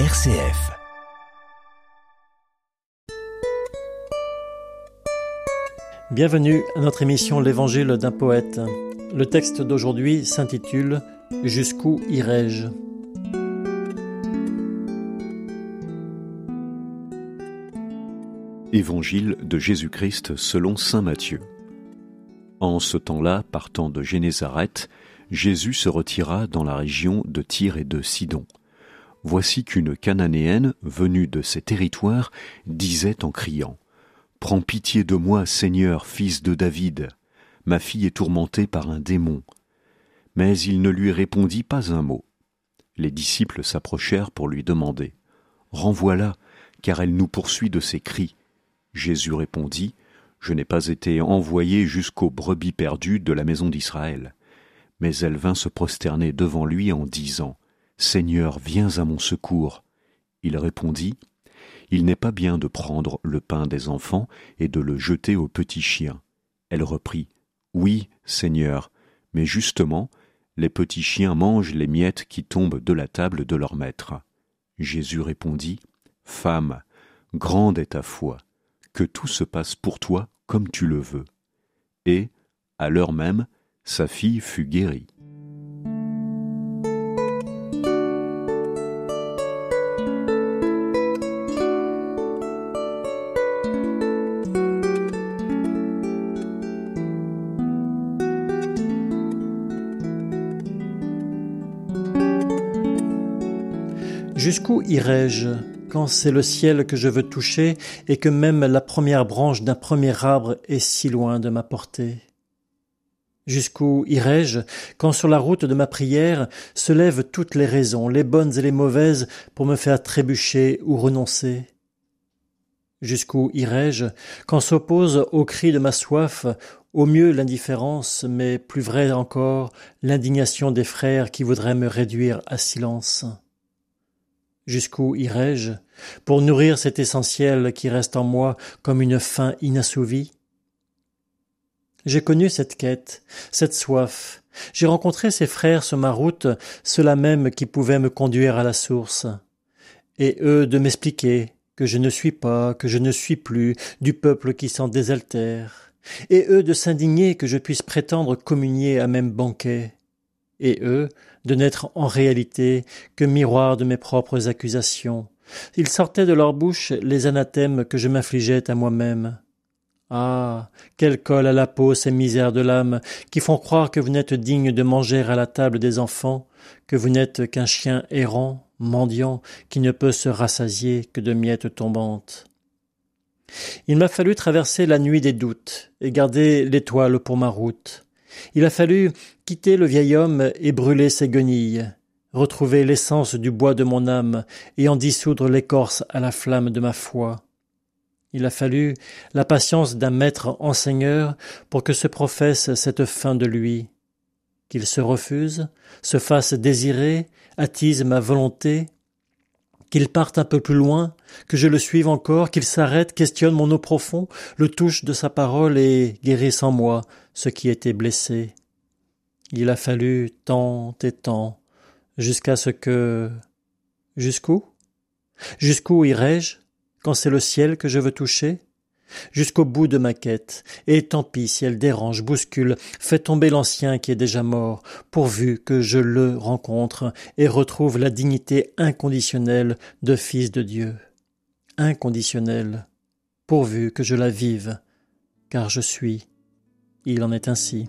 RCF. Bienvenue à notre émission L'Évangile d'un poète. Le texte d'aujourd'hui s'intitule Jusqu'où irai-je? Évangile de Jésus-Christ selon Saint Matthieu. En ce temps-là, partant de Génézareth, Jésus se retira dans la région de Tyr et de Sidon. Voici qu'une Cananéenne, venue de ces territoires, disait en criant Prends pitié de moi, Seigneur, fils de David. Ma fille est tourmentée par un démon. Mais il ne lui répondit pas un mot. Les disciples s'approchèrent pour lui demander Renvoie-la, car elle nous poursuit de ses cris. Jésus répondit Je n'ai pas été envoyé jusqu'aux brebis perdues de la maison d'Israël. Mais elle vint se prosterner devant lui en disant Seigneur, viens à mon secours. Il répondit Il n'est pas bien de prendre le pain des enfants et de le jeter aux petits chiens. Elle reprit Oui, Seigneur, mais justement, les petits chiens mangent les miettes qui tombent de la table de leur maître. Jésus répondit Femme, grande est ta foi, que tout se passe pour toi comme tu le veux. Et, à l'heure même, sa fille fut guérie. Jusqu'où irai-je quand c'est le ciel que je veux toucher et que même la première branche d'un premier arbre est si loin de ma portée? Jusqu'où irai-je quand sur la route de ma prière se lèvent toutes les raisons, les bonnes et les mauvaises, pour me faire trébucher ou renoncer? Jusqu'où irai-je quand s'oppose au cri de ma soif au mieux l'indifférence, mais plus vrai encore l'indignation des frères qui voudraient me réduire à silence? Jusqu'où irai-je pour nourrir cet essentiel qui reste en moi comme une faim inassouvie? J'ai connu cette quête, cette soif. J'ai rencontré ces frères sur ma route, ceux-là même qui pouvaient me conduire à la source. Et eux de m'expliquer que je ne suis pas, que je ne suis plus du peuple qui s'en désaltère. Et eux de s'indigner que je puisse prétendre communier à même banquet et eux de n'être en réalité que miroir de mes propres accusations. Ils sortaient de leur bouche les anathèmes que je m'infligeais à moi-même. Ah. Quel col à la peau ces misères de l'âme, qui font croire que vous n'êtes digne de manger à la table des enfants, que vous n'êtes qu'un chien errant, mendiant, qui ne peut se rassasier que de miettes tombantes. Il m'a fallu traverser la nuit des doutes, et garder l'étoile pour ma route. Il a fallu quitter le vieil homme et brûler ses guenilles, retrouver l'essence du bois de mon âme et en dissoudre l'écorce à la flamme de ma foi. Il a fallu la patience d'un maître enseigneur pour que se professe cette fin de lui, qu'il se refuse, se fasse désirer, attise ma volonté, qu'il parte un peu plus loin, que je le suive encore, qu'il s'arrête, questionne mon eau profond, le touche de sa parole et guérisse en moi ce qui était blessé. Il a fallu tant et tant, jusqu'à ce que... Jusqu'où? Jusqu'où irai-je, quand c'est le ciel que je veux toucher? Jusqu'au bout de ma quête, et tant pis si elle dérange, bouscule, fait tomber l'ancien qui est déjà mort, pourvu que je le rencontre et retrouve la dignité inconditionnelle de fils de Dieu. Inconditionnelle, pourvu que je la vive, car je suis. Il en est ainsi.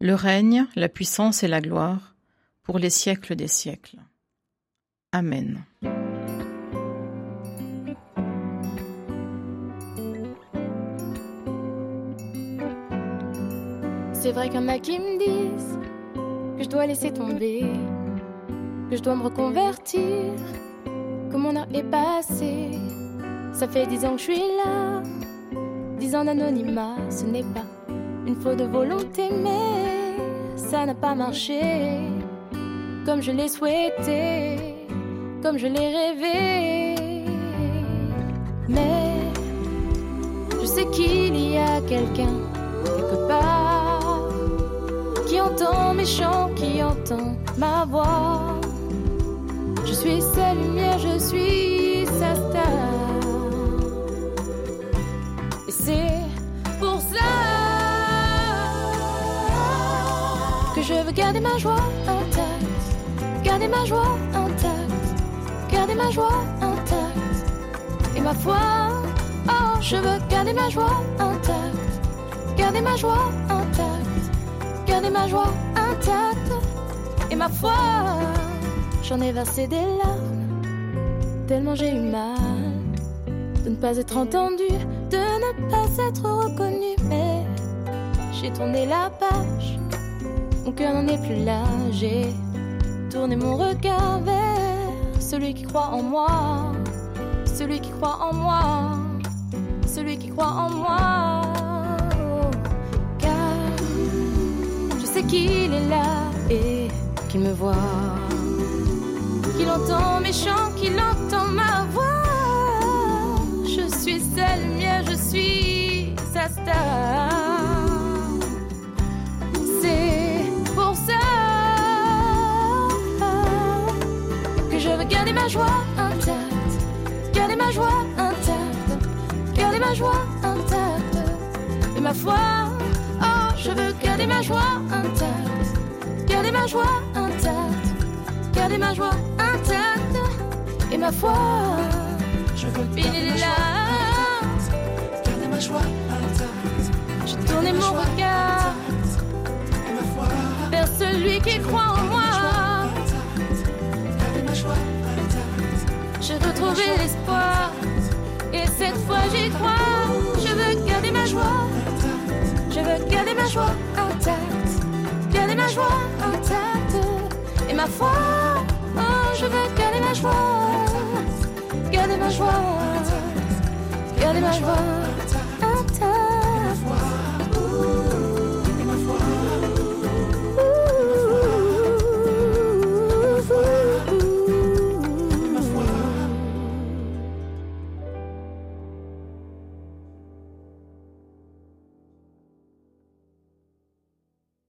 le règne, la puissance et la gloire, pour les siècles des siècles. Amen. C'est vrai qu'il y en a qui me disent que je dois laisser tomber, que je dois me reconvertir, que mon heure est passée. Ça fait dix ans que je suis là, dix ans d'anonymat, ce n'est pas une faute de volonté, mais ça n'a pas marché comme je l'ai souhaité, comme je l'ai rêvé. Mais je sais qu'il y a quelqu'un quelque part qui entend mes chants, qui entend ma voix. Je suis sa lumière, je suis sa star. Et c'est je veux garder ma joie intacte, garder ma joie intacte, garder ma joie intacte. Et ma foi, oh, je veux garder ma joie intacte, garder ma joie intacte, garder ma joie intacte. Et ma foi, j'en ai versé des larmes, tellement j'ai eu mal de ne pas être entendu, de ne pas être reconnu. Mais j'ai tourné la page, mon cœur n'en est plus là. J'ai tourné mon regard vers celui qui croit en moi, celui qui croit en moi, celui qui croit en moi. Car je sais qu'il est là et qu'il me voit qu'il entend mes chants, qu'il entend ma voix. Je suis sa lumière, je suis sa star. Ma joie intacte. Et ma foi, oh, je veux garder ma joie intacte, garder ma joie intacte garder ma joie intacte et ma foi. Je veux Il est là, garder ma joie intacte. j'ai tourné mon regard Et ma foi vers celui qui croit en moi. intacte. Garder ma joie intacte. J'ai retrouvé l'espoir cette fois j'y crois. Je veux garder ma joie, je veux garder ma joie intacte, garder ma joie intacte et ma foi. Oh, je veux garder ma joie, garder ma joie, garder ma joie.